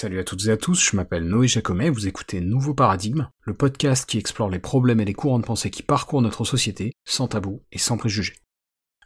Salut à toutes et à tous, je m'appelle Noé Jacomet, vous écoutez Nouveau Paradigme, le podcast qui explore les problèmes et les courants de pensée qui parcourent notre société, sans tabou et sans préjugés.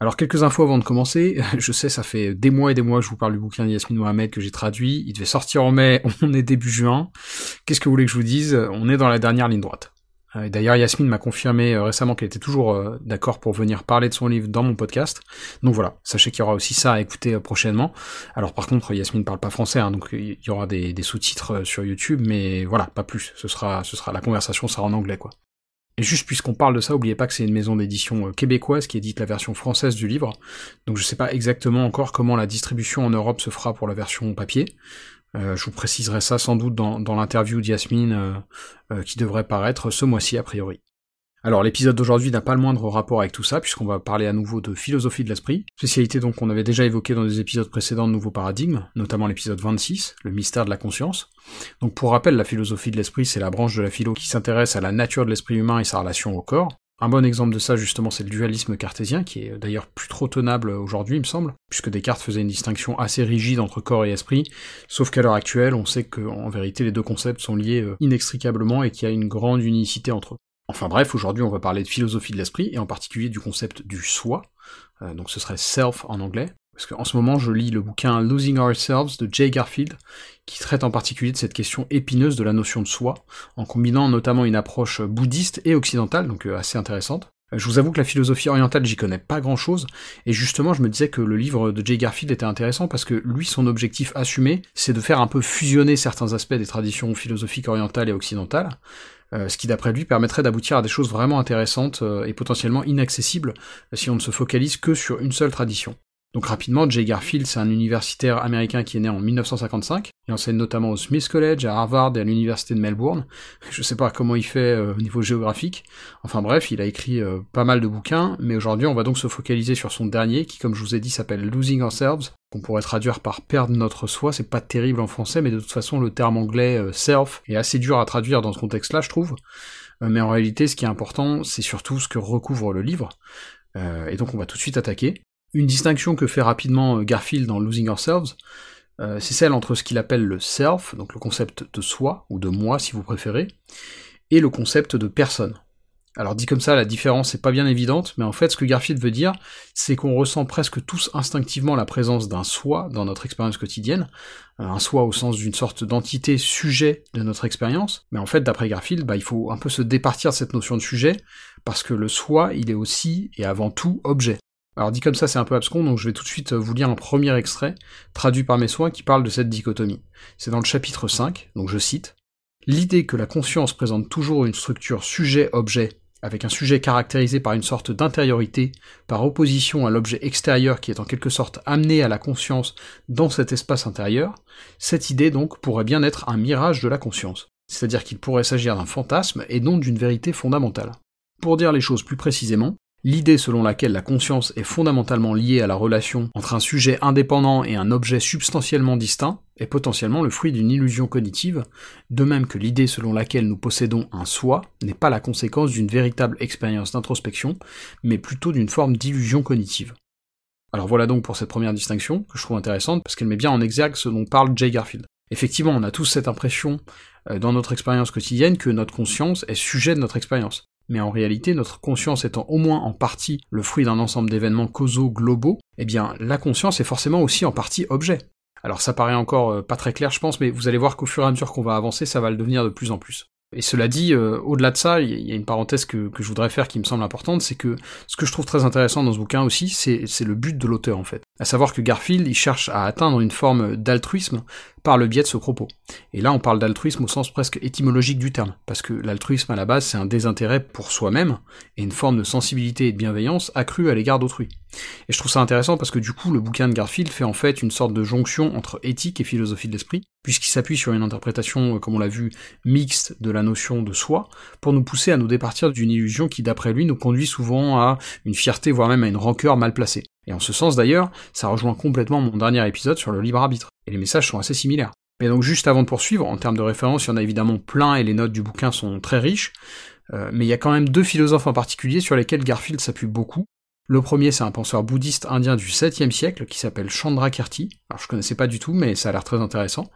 Alors quelques infos avant de commencer, je sais ça fait des mois et des mois que je vous parle du bouquin d'Yasmine Mohamed que j'ai traduit, il devait sortir en mai, on est début juin, qu'est-ce que vous voulez que je vous dise? On est dans la dernière ligne droite. Euh, d'ailleurs, Yasmine m'a confirmé euh, récemment qu'elle était toujours euh, d'accord pour venir parler de son livre dans mon podcast. Donc voilà, sachez qu'il y aura aussi ça à écouter prochainement. Alors par contre, Yasmine parle pas français, hein, donc il y aura des, sous-titres sur YouTube, mais voilà, pas plus. Ce sera, ce sera la conversation sera en anglais, quoi. Et juste puisqu'on parle de ça, oubliez pas que c'est une maison d'édition québécoise qui édite la version française du livre. Donc je sais pas exactement encore comment la distribution en Europe se fera pour la version papier. Euh, je vous préciserai ça sans doute dans, l'interview d'Yasmine euh, euh, qui devrait paraître ce mois-ci a priori. Alors l'épisode d'aujourd'hui n'a pas le moindre rapport avec tout ça, puisqu'on va parler à nouveau de philosophie de l'esprit, spécialité donc qu'on avait déjà évoquée dans des épisodes précédents de Nouveaux Paradigmes, notamment l'épisode 26, le mystère de la conscience. Donc pour rappel, la philosophie de l'esprit, c'est la branche de la philo qui s'intéresse à la nature de l'esprit humain et sa relation au corps, un bon exemple de ça, justement, c'est le dualisme cartésien, qui est d'ailleurs plus trop tenable aujourd'hui, il me semble, puisque Descartes faisait une distinction assez rigide entre corps et esprit, sauf qu'à l'heure actuelle, on sait qu'en vérité, les deux concepts sont liés euh, inextricablement et qu'il y a une grande unicité entre eux. Enfin bref, aujourd'hui, on va parler de philosophie de l'esprit, et en particulier du concept du soi, euh, donc ce serait self en anglais, parce qu'en ce moment, je lis le bouquin Losing Ourselves de Jay Garfield, qui traite en particulier de cette question épineuse de la notion de soi, en combinant notamment une approche bouddhiste et occidentale, donc euh, assez intéressante. Euh, je vous avoue que la philosophie orientale, j'y connais pas grand chose, et justement, je me disais que le livre de Jay Garfield était intéressant parce que lui, son objectif assumé, c'est de faire un peu fusionner certains aspects des traditions philosophiques orientales et occidentales, euh, ce qui d'après lui permettrait d'aboutir à des choses vraiment intéressantes et potentiellement inaccessibles si on ne se focalise que sur une seule tradition. Donc rapidement, Jay Garfield, c'est un universitaire américain qui est né en 1955. Il enseigne notamment au Smith College, à Harvard et à l'université de Melbourne. Je sais pas comment il fait euh, au niveau géographique. Enfin bref, il a écrit euh, pas mal de bouquins, mais aujourd'hui on va donc se focaliser sur son dernier, qui comme je vous ai dit s'appelle Losing Ourselves, qu'on pourrait traduire par perdre notre soi. C'est pas terrible en français, mais de toute façon le terme anglais euh, self est assez dur à traduire dans ce contexte-là, je trouve. mais en réalité, ce qui est important, c'est surtout ce que recouvre le livre. et donc on va tout de suite attaquer. Une distinction que fait rapidement euh, Garfield dans Losing Ourselves, euh, c'est celle entre ce qu'il appelle le self, donc le concept de soi, ou de moi si vous préférez, et le concept de personne. Alors dit comme ça, la différence n'est pas bien évidente, mais en fait ce que Garfield veut dire, c'est qu'on ressent presque tous instinctivement la présence d'un soi dans notre expérience quotidienne, euh, un soi au sens d'une sorte d'entité sujet de notre expérience, mais en fait d'après Garfield, bah, il faut un peu se départir de cette notion de sujet, parce que le soi, il est aussi et avant tout objet. Alors dit comme ça, c'est un peu abscon, donc je vais tout de suite vous lire un premier extrait, traduit par mes soins, qui parle de cette dichotomie. C'est dans le chapitre 5, donc je cite. L'idée que la conscience présente toujours une structure sujet-objet, avec un sujet caractérisé par une sorte d'intériorité, par opposition à l'objet extérieur qui est en quelque sorte amené à la conscience dans cet espace intérieur, cette idée donc pourrait bien être un mirage de la conscience. C'est-à-dire qu'il pourrait s'agir d'un fantasme et non d'une vérité fondamentale. Pour dire les choses plus précisément, L'idée selon laquelle la conscience est fondamentalement liée à la relation entre un sujet indépendant et un objet substantiellement distinct est potentiellement le fruit d'une illusion cognitive, de même que l'idée selon laquelle nous possédons un soi n'est pas la conséquence d'une véritable expérience d'introspection, mais plutôt d'une forme d'illusion cognitive. Alors voilà donc pour cette première distinction, que je trouve intéressante, parce qu'elle met bien en exergue ce dont parle Jay Garfield. Effectivement, on a tous cette impression euh, dans notre expérience quotidienne que notre conscience est sujet de notre expérience mais en réalité, notre conscience étant au moins en partie le fruit d'un ensemble d'événements causaux globaux, eh bien, la conscience est forcément aussi en partie objet. Alors ça paraît encore euh, pas très clair, je pense, mais vous allez voir qu'au fur et à mesure qu'on va avancer, ça va le devenir de plus en plus. Et cela dit, euh, au-delà de ça, il y a une parenthèse que, que, je voudrais faire qui me semble importante, c'est que ce que je trouve très intéressant dans ce bouquin aussi, c'est le but de l'auteur en fait. À savoir que Garfield, il cherche à atteindre une forme d'altruisme par le biais de ce propos. Et là, on parle d'altruisme au sens presque étymologique du terme, parce que l'altruisme à la base, c'est un désintérêt pour soi-même, et une forme de sensibilité et de bienveillance accrue à l'égard d'autrui. Et je trouve ça intéressant parce que du coup, le bouquin de Garfield fait en fait une sorte de jonction entre éthique et philosophie de l'esprit, puisqu'il s'appuie sur une interprétation, euh, comme on l'a vu, mixte de la notion de soi, pour nous pousser à nous départir d'une illusion qui, d'après lui, nous conduit souvent à une fierté, voire même à une rancœur mal placée. Et en ce sens d'ailleurs, ça rejoint complètement mon dernier épisode sur le libre arbitre, et les messages sont assez similaires. Mais donc juste avant de poursuivre, en termes de référence, il y en a évidemment plein et les notes du bouquin sont très riches, euh, mais il y a quand même deux philosophes en particulier sur lesquels Garfield s'appuie beaucoup. Le premier, c'est un penseur bouddhiste indien du 7e siècle qui s'appelle Chandrakirti. Alors je connaissais pas du tout, mais ça a l'air très intéressant.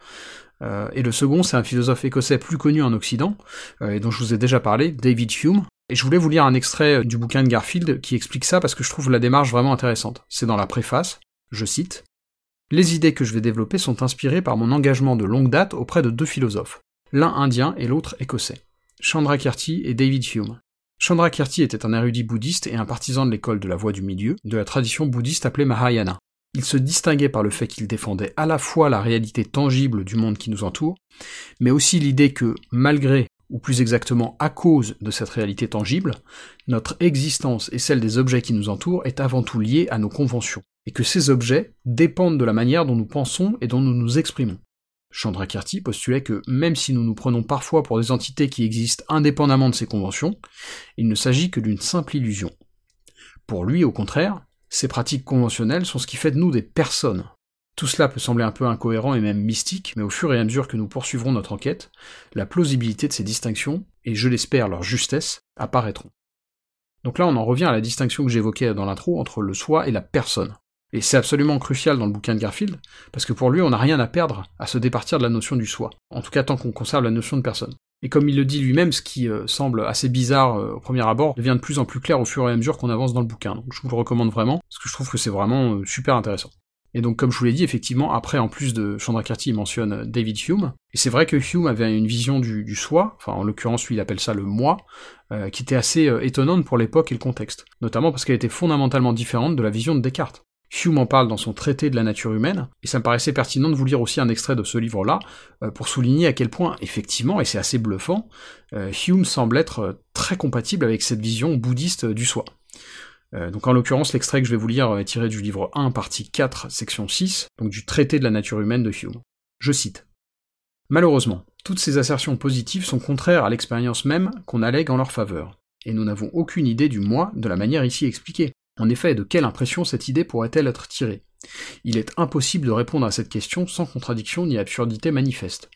Euh, et le second, c'est un philosophe écossais plus connu en Occident, euh, et dont je vous ai déjà parlé, David Hume. Et je voulais vous lire un extrait du bouquin de Garfield qui explique ça parce que je trouve la démarche vraiment intéressante. C'est dans la préface, je cite. Les idées que je vais développer sont inspirées par mon engagement de longue date auprès de deux philosophes, l'un indien et l'autre écossais, Chandrakirti et David Hume. Chandrakirti était un érudit bouddhiste et un partisan de l'école de la voie du milieu, de la tradition bouddhiste appelée Mahayana. Il se distinguait par le fait qu'il défendait à la fois la réalité tangible du monde qui nous entoure, mais aussi l'idée que, malgré, ou plus exactement à cause de cette réalité tangible, notre existence et celle des objets qui nous entourent est avant tout liée à nos conventions, et que ces objets dépendent de la manière dont nous pensons et dont nous nous exprimons. Chandrakirti postulait que même si nous nous prenons parfois pour des entités qui existent indépendamment de ces conventions, il ne s'agit que d'une simple illusion. Pour lui, au contraire, ces pratiques conventionnelles sont ce qui fait de nous des personnes. Tout cela peut sembler un peu incohérent et même mystique, mais au fur et à mesure que nous poursuivrons notre enquête, la plausibilité de ces distinctions, et je l'espère leur justesse, apparaîtront. Donc là on en revient à la distinction que j'évoquais dans l'intro entre le soi et la personne. Et c'est absolument crucial dans le bouquin de Garfield, parce que pour lui on n'a rien à perdre à se départir de la notion du soi, en tout cas tant qu'on conserve la notion de personne. Et comme il le dit lui-même, ce qui euh, semble assez bizarre euh, au premier abord devient de plus en plus clair au fur et à mesure qu'on avance dans le bouquin. Donc je vous le recommande vraiment, parce que je trouve que c'est vraiment euh, super intéressant. Et donc, comme je vous l'ai dit, effectivement, après, en plus de Chandrakirti, il mentionne David Hume. Et c'est vrai que Hume avait une vision du, soi, enfin, en l'occurrence, lui, il appelle ça le moi, qui était assez étonnante pour l'époque et le contexte. Notamment parce qu'elle était fondamentalement différente de la vision de Descartes. Hume en parle dans son traité de la nature humaine, et ça me paraissait pertinent de vous lire aussi un extrait de ce livre-là, euh, pour souligner à quel point, effectivement, et c'est assez bluffant, euh, Hume semble être euh, très compatible avec cette vision bouddhiste du soi. donc en l'occurrence, l'extrait que je vais vous lire est tiré du livre 1, partie 4, section 6, donc du traité de la nature humaine de Hume. Je cite. Malheureusement, toutes ces assertions positives sont contraires à l'expérience même qu'on allègue en leur faveur, et nous n'avons aucune idée du moi de la manière ici expliquée. En effet, de quelle impression cette idée pourrait-elle être tirée? Il est impossible de répondre à cette question sans contradiction ni absurdité manifeste.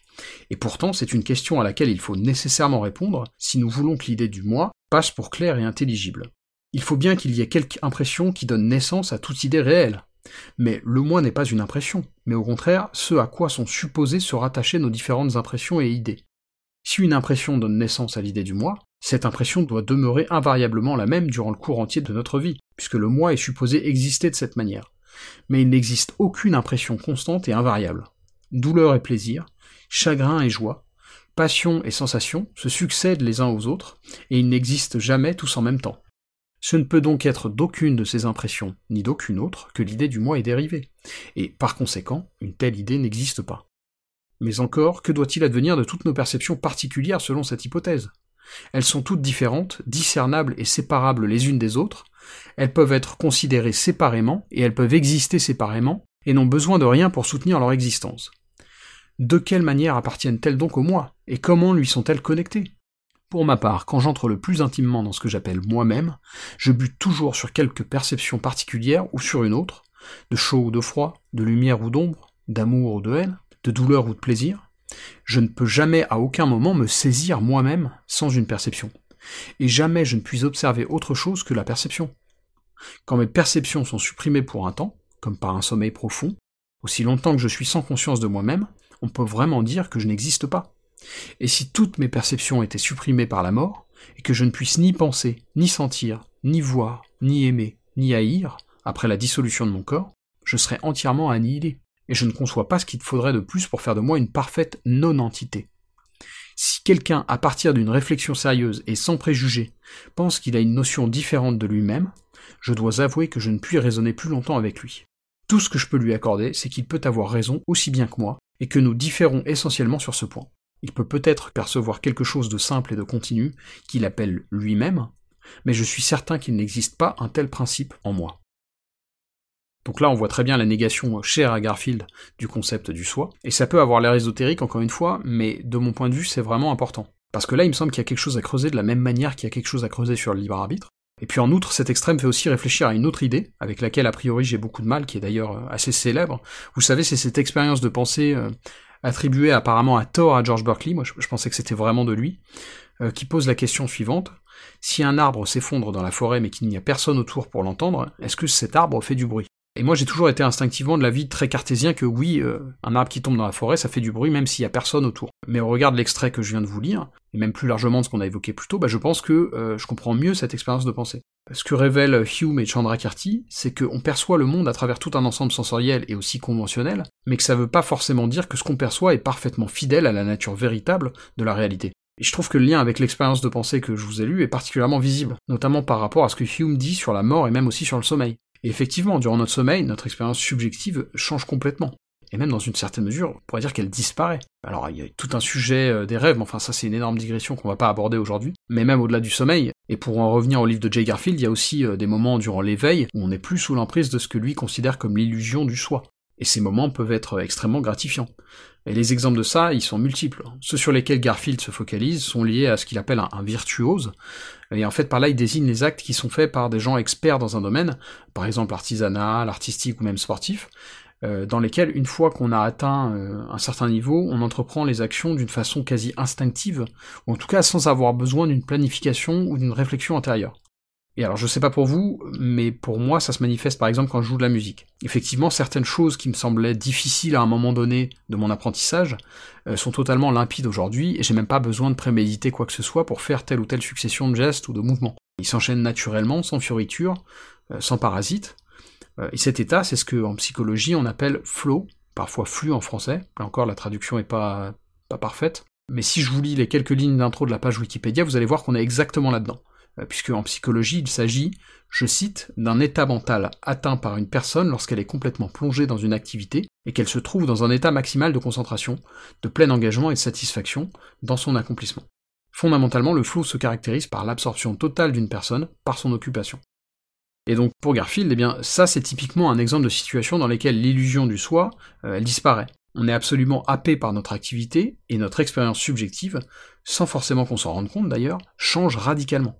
Et pourtant, c'est une question à laquelle il faut nécessairement répondre si nous voulons que l'idée du moi passe pour claire et intelligible. Il faut bien qu'il y ait quelque impression qui donne naissance à toute idée réelle. Mais le moi n'est pas une impression, mais au contraire ce à quoi sont supposées se rattacher nos différentes impressions et idées. Si une impression donne naissance à l'idée du moi, cette impression doit demeurer invariablement la même durant le cours entier de notre vie, puisque le moi est supposé exister de cette manière. Mais il n'existe aucune impression constante et invariable. Douleur et plaisir, chagrin et joie, passion et sensation se succèdent les uns aux autres, et ils n'existent jamais tous en même temps. Ce ne peut donc être d'aucune de ces impressions, ni d'aucune autre, que l'idée du moi est dérivée, et par conséquent, une telle idée n'existe pas. Mais encore, que doit-il advenir de toutes nos perceptions particulières selon cette hypothèse? Elles sont toutes différentes, discernables et séparables les unes des autres, elles peuvent être considérées séparément, et elles peuvent exister séparément, et n'ont besoin de rien pour soutenir leur existence. De quelle manière appartiennent-elles donc au moi, et comment lui sont-elles connectées? Pour ma part, quand j'entre le plus intimement dans ce que j'appelle moi-même, je bute toujours sur quelque perception particulière ou sur une autre, de chaud ou de froid, de lumière ou d'ombre, d'amour ou de haine, de douleur ou de plaisir, je ne peux jamais à aucun moment me saisir moi-même sans une perception. Et jamais je ne puis observer autre chose que la perception. Quand mes perceptions sont supprimées pour un temps, comme par un sommeil profond, aussi longtemps que je suis sans conscience de moi-même, on peut vraiment dire que je n'existe pas. Et si toutes mes perceptions étaient supprimées par la mort, et que je ne puisse ni penser, ni sentir, ni voir, ni aimer, ni haïr, après la dissolution de mon corps, je serais entièrement annihilé et je ne conçois pas ce qu'il faudrait de plus pour faire de moi une parfaite non-entité. Si quelqu'un, à partir d'une réflexion sérieuse et sans préjugés, pense qu'il a une notion différente de lui-même, je dois avouer que je ne puis raisonner plus longtemps avec lui. Tout ce que je peux lui accorder, c'est qu'il peut avoir raison aussi bien que moi, et que nous différons essentiellement sur ce point. Il peut peut-être percevoir quelque chose de simple et de continu, qu'il appelle lui-même, mais je suis certain qu'il n'existe pas un tel principe en moi. Donc là, on voit très bien la négation chère à Garfield du concept du soi, et ça peut avoir l'air ésotérique encore une fois, mais de mon point de vue, c'est vraiment important. Parce que là, il me semble qu'il y a quelque chose à creuser de la même manière qu'il y a quelque chose à creuser sur le libre arbitre. Et puis en outre, cet extrême fait aussi réfléchir à une autre idée, avec laquelle a priori j'ai beaucoup de mal, qui est d'ailleurs euh, assez célèbre. Vous savez, c'est cette expérience de pensée euh, attribuée apparemment à tort à George Berkeley, moi je, pensais que c'était vraiment de lui, euh, qui pose la question suivante. Si un arbre s'effondre dans la forêt mais qu'il n'y a personne autour pour l'entendre, est-ce que cet arbre fait du bruit? Et moi j'ai toujours été instinctivement de l'avis très cartésien que oui, euh, un arbre qui tombe dans la forêt, ça fait du bruit même s'il y a personne autour. Mais au regard de l'extrait que je viens de vous lire, et même plus largement de ce qu'on a évoqué plus tôt, bah, je pense que euh, je comprends mieux cette expérience de pensée. Ce que révèlent Hume et Chandrakirti, c'est qu'on perçoit le monde à travers tout un ensemble sensoriel et aussi conventionnel, mais que ça veut pas forcément dire que ce qu'on perçoit est parfaitement fidèle à la nature véritable de la réalité. Et je trouve que le lien avec l'expérience de pensée que je vous ai lu est particulièrement visible, notamment par rapport à ce que Hume dit sur la mort et même aussi sur le sommeil. Effectivement, durant notre sommeil, notre expérience subjective change complètement. Et même dans une certaine mesure, on pourrait dire qu'elle disparaît. Alors il y a tout un sujet euh, des rêves, mais enfin ça c'est une énorme digression qu'on va pas aborder aujourd'hui. Mais même au-delà du sommeil, et pour en revenir au livre de Jay Garfield, il y a aussi euh, des moments durant l'éveil où on n'est plus sous l'emprise de ce que lui considère comme l'illusion du soi. Et ces moments peuvent être extrêmement gratifiants. Et les exemples de ça, ils sont multiples. Ceux sur lesquels Garfield se focalise sont liés à ce qu'il appelle un, virtuose. Et en fait, par là, il désigne les actes qui sont faits par des gens experts dans un domaine, par exemple l'artisanat, l'artistique ou même sportif, euh, dans lesquels, une fois qu'on a atteint euh, un certain niveau, on entreprend les actions d'une façon quasi instinctive, ou en tout cas sans avoir besoin d'une planification ou d'une réflexion antérieure. Et alors je sais pas pour vous, mais pour moi ça se manifeste par exemple quand je joue de la musique. Effectivement, certaines choses qui me semblaient difficiles à un moment donné de mon apprentissage euh, sont totalement limpides aujourd'hui, et j'ai même pas besoin de préméditer quoi que ce soit pour faire telle ou telle succession de gestes ou de mouvements. Ils s'enchaînent naturellement, sans fioriture, euh, sans parasite. Euh, et cet état, c'est ce que en psychologie on appelle flow, parfois flux en français. Là encore, la traduction est pas, pas parfaite. Mais si je vous lis les quelques lignes d'intro de la page Wikipédia, vous allez voir qu'on est exactement là-dedans. Euh, puisque en psychologie, il s'agit, je cite, d'un état mental atteint par une personne lorsqu'elle est complètement plongée dans une activité et qu'elle se trouve dans un état maximal de concentration, de plein engagement et de satisfaction dans son accomplissement. Fondamentalement, le flow se caractérise par l'absorption totale d'une personne par son occupation. Et donc pour Garfield, eh bien ça c'est typiquement un exemple de situation dans laquelle l'illusion du soi, euh, elle disparaît. On est absolument happé par notre activité et notre expérience subjective, sans forcément qu'on s'en rende compte d'ailleurs, change radicalement.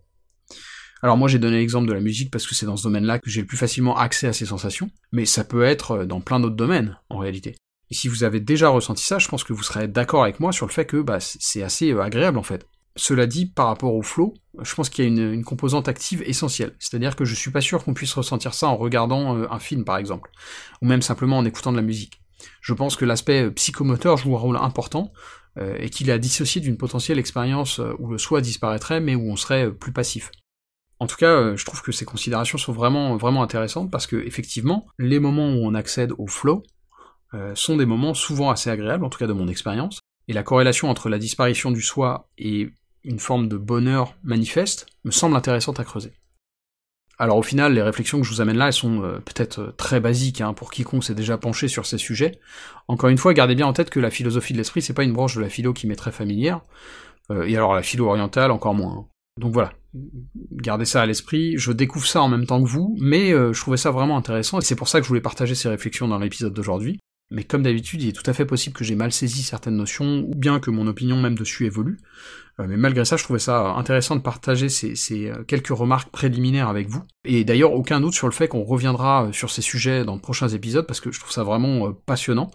Alors moi j'ai donné l'exemple de la musique parce que c'est dans ce domaine-là que j'ai le plus facilement accès à ces sensations, mais ça peut être euh, dans plein d'autres domaines en réalité. Et si vous avez déjà ressenti ça, je pense que vous serez d'accord avec moi sur le fait que bah, c'est assez euh, agréable en fait. Cela dit, par rapport au flow, je pense qu'il y a une, composante active essentielle. C'est-à-dire que je suis pas sûr qu'on puisse ressentir ça en regardant euh, un film par exemple, ou même simplement en écoutant de la musique. Je pense que l'aspect psychomoteur joue un rôle important, et qu'il est à dissocier d'une potentielle expérience où le soi disparaîtrait mais où on serait plus passif. En tout cas, euh, je trouve que ces considérations sont vraiment, vraiment intéressantes parce que, effectivement, les moments où on accède au flow euh, sont des moments souvent assez agréables, en tout cas de mon expérience, et la corrélation entre la disparition du soi et une forme de bonheur manifeste me semble intéressante à creuser. Alors au final, les réflexions que je vous amène là, elles sont euh, peut-être très basiques hein, pour quiconque s'est déjà penché sur ces sujets. Encore une fois, gardez bien en tête que la philosophie de l'esprit, c'est pas une branche de la philo qui m'est très familière, et alors la philo orientale encore moins. Hein. Donc voilà, gardez ça à l'esprit, je découvre ça en même temps que vous, mais euh, je trouvais ça vraiment intéressant, et c'est pour ça que je voulais partager ces réflexions dans l'épisode d'aujourd'hui. Mais comme d'habitude, il est tout à fait possible que j'ai mal saisi certaines notions, ou bien que mon opinion même dessus évolue. Euh, mais malgré ça, je trouvais ça intéressant de partager ces, euh, quelques remarques préliminaires avec vous. Et d'ailleurs, aucun doute sur le fait qu'on reviendra euh, sur ces sujets dans de prochains épisodes, parce que je trouve ça vraiment passionnant.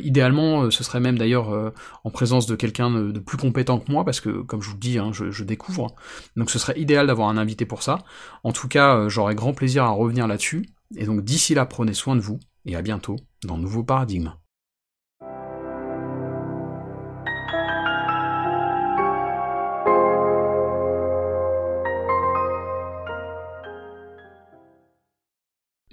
idéalement, ce serait même d'ailleurs en présence de quelqu'un de, plus compétent que moi, parce que, comme je vous le dis, hein, je, découvre. Donc ce serait idéal d'avoir un invité pour ça. En tout cas, j'aurais grand plaisir à revenir là-dessus. Et donc d'ici là, prenez soin de vous, et à bientôt dans Nouveau Paradigme.